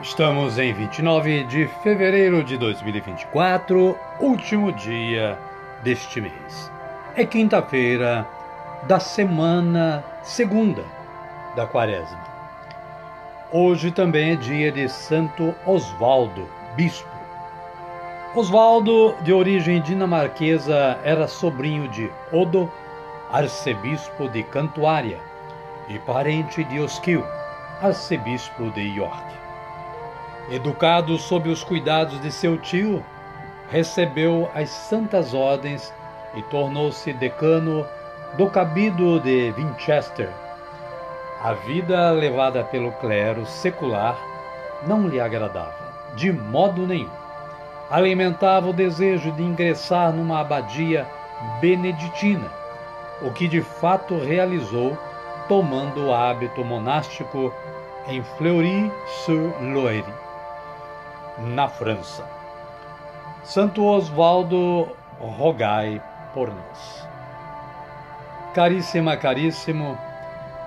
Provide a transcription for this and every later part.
Estamos em 29 de fevereiro de 2024, último dia deste mês. É quinta-feira da semana segunda da quaresma. Hoje também é dia de Santo Osvaldo, bispo. Osvaldo, de origem dinamarquesa, era sobrinho de Odo, arcebispo de Cantuária, e parente de Osquil, arcebispo de York. Educado sob os cuidados de seu tio, recebeu as santas ordens e tornou-se decano do cabido de Winchester. A vida levada pelo clero secular não lhe agradava, de modo nenhum. Alimentava o desejo de ingressar numa abadia beneditina, o que de fato realizou tomando o hábito monástico em Fleury-sur-Loire na França. Santo Osvaldo, rogai por nós. Caríssima, caríssimo,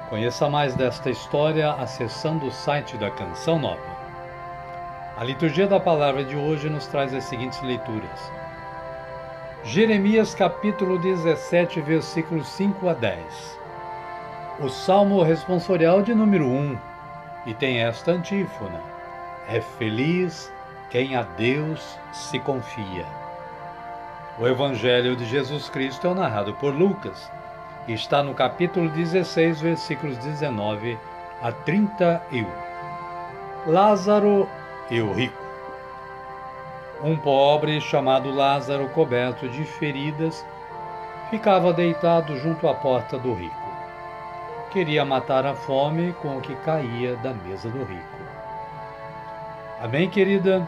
conheça mais desta história acessando o site da Canção Nova. A liturgia da palavra de hoje nos traz as seguintes leituras. Jeremias capítulo 17, versículos 5 a 10. O salmo responsorial de número 1 e tem esta antífona: É feliz quem a Deus se confia. O Evangelho de Jesus Cristo é narrado por Lucas e está no capítulo 16, versículos 19 a 31. Lázaro e o rico. Um pobre chamado Lázaro, coberto de feridas, ficava deitado junto à porta do rico. Queria matar a fome com o que caía da mesa do rico. Amém, querida?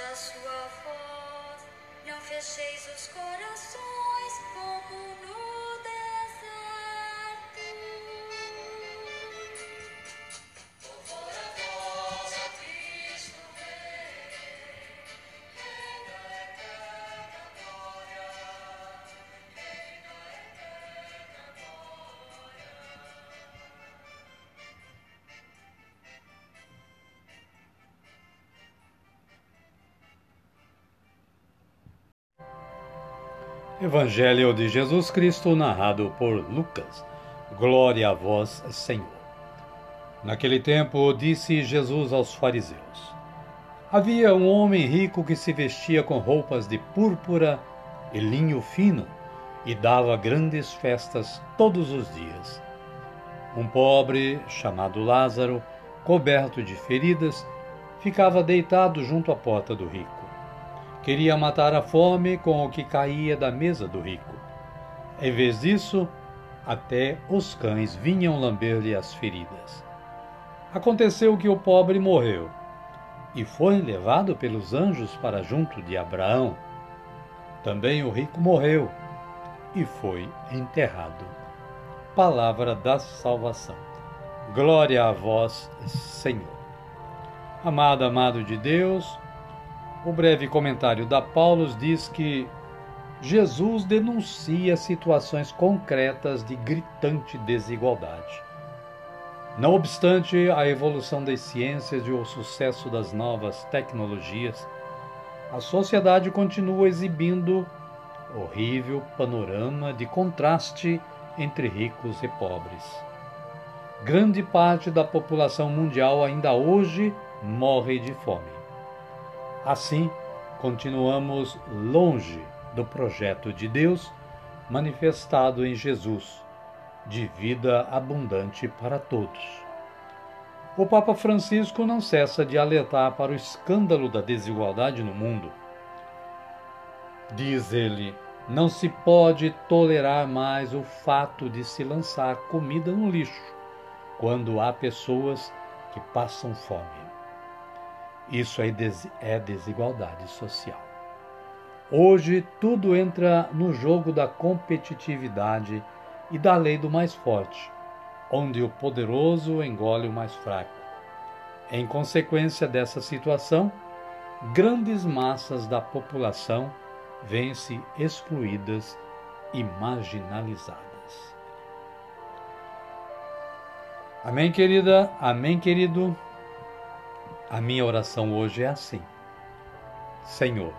a sua voz, não fecheis os corações como no Evangelho de Jesus Cristo, narrado por Lucas. Glória a vós, Senhor. Naquele tempo, disse Jesus aos fariseus: Havia um homem rico que se vestia com roupas de púrpura e linho fino e dava grandes festas todos os dias. Um pobre, chamado Lázaro, coberto de feridas, ficava deitado junto à porta do rico. Queria matar a fome com o que caía da mesa do rico. Em vez disso, até os cães vinham lamber-lhe as feridas. Aconteceu que o pobre morreu e foi levado pelos anjos para junto de Abraão. Também o rico morreu e foi enterrado palavra da salvação. Glória a vós, Senhor. Amado, amado de Deus, o breve comentário da Paulo diz que Jesus denuncia situações concretas de gritante desigualdade. Não obstante a evolução das ciências e o sucesso das novas tecnologias, a sociedade continua exibindo horrível panorama de contraste entre ricos e pobres. Grande parte da população mundial ainda hoje morre de fome. Assim, continuamos longe do projeto de Deus manifestado em Jesus, de vida abundante para todos. O Papa Francisco não cessa de alertar para o escândalo da desigualdade no mundo. Diz ele: não se pode tolerar mais o fato de se lançar comida no lixo quando há pessoas que passam fome. Isso é desigualdade social. Hoje tudo entra no jogo da competitividade e da lei do mais forte, onde o poderoso engole o mais fraco. Em consequência dessa situação, grandes massas da população vêm-se excluídas e marginalizadas. Amém, querida? Amém, querido? A minha oração hoje é assim: Senhor,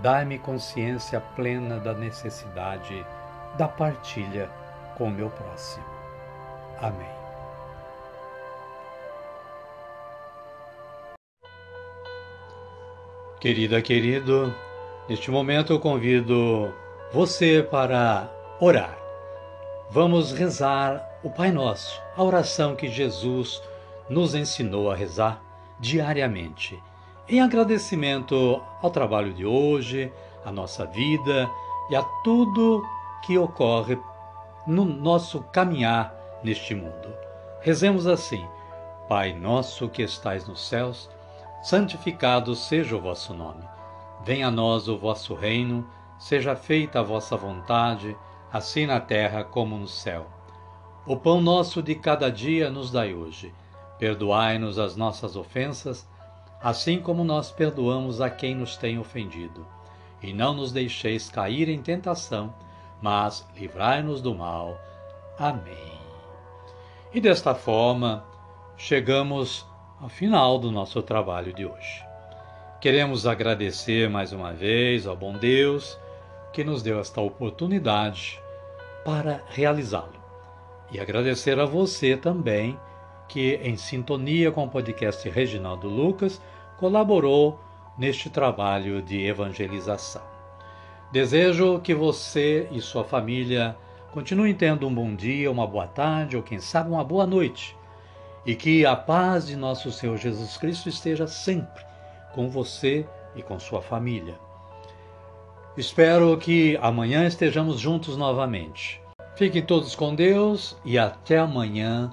dai-me consciência plena da necessidade da partilha com o meu próximo. Amém. Querida, querido, Neste momento eu convido você para orar. Vamos rezar o Pai Nosso, a oração que Jesus nos ensinou a rezar diariamente, em agradecimento ao trabalho de hoje, à nossa vida e a tudo que ocorre no nosso caminhar neste mundo. Rezemos assim: Pai nosso que estais nos céus, santificado seja o vosso nome. Venha a nós o vosso reino, seja feita a vossa vontade, assim na terra como no céu. O pão nosso de cada dia nos dai hoje. Perdoai-nos as nossas ofensas, assim como nós perdoamos a quem nos tem ofendido. E não nos deixeis cair em tentação, mas livrai-nos do mal. Amém. E desta forma, chegamos ao final do nosso trabalho de hoje. Queremos agradecer mais uma vez ao bom Deus que nos deu esta oportunidade para realizá-lo. E agradecer a você também que, em sintonia com o podcast Reginaldo Lucas, colaborou neste trabalho de evangelização. Desejo que você e sua família continuem tendo um bom dia, uma boa tarde ou, quem sabe, uma boa noite. E que a paz de nosso Senhor Jesus Cristo esteja sempre com você e com sua família. Espero que amanhã estejamos juntos novamente. Fiquem todos com Deus e até amanhã,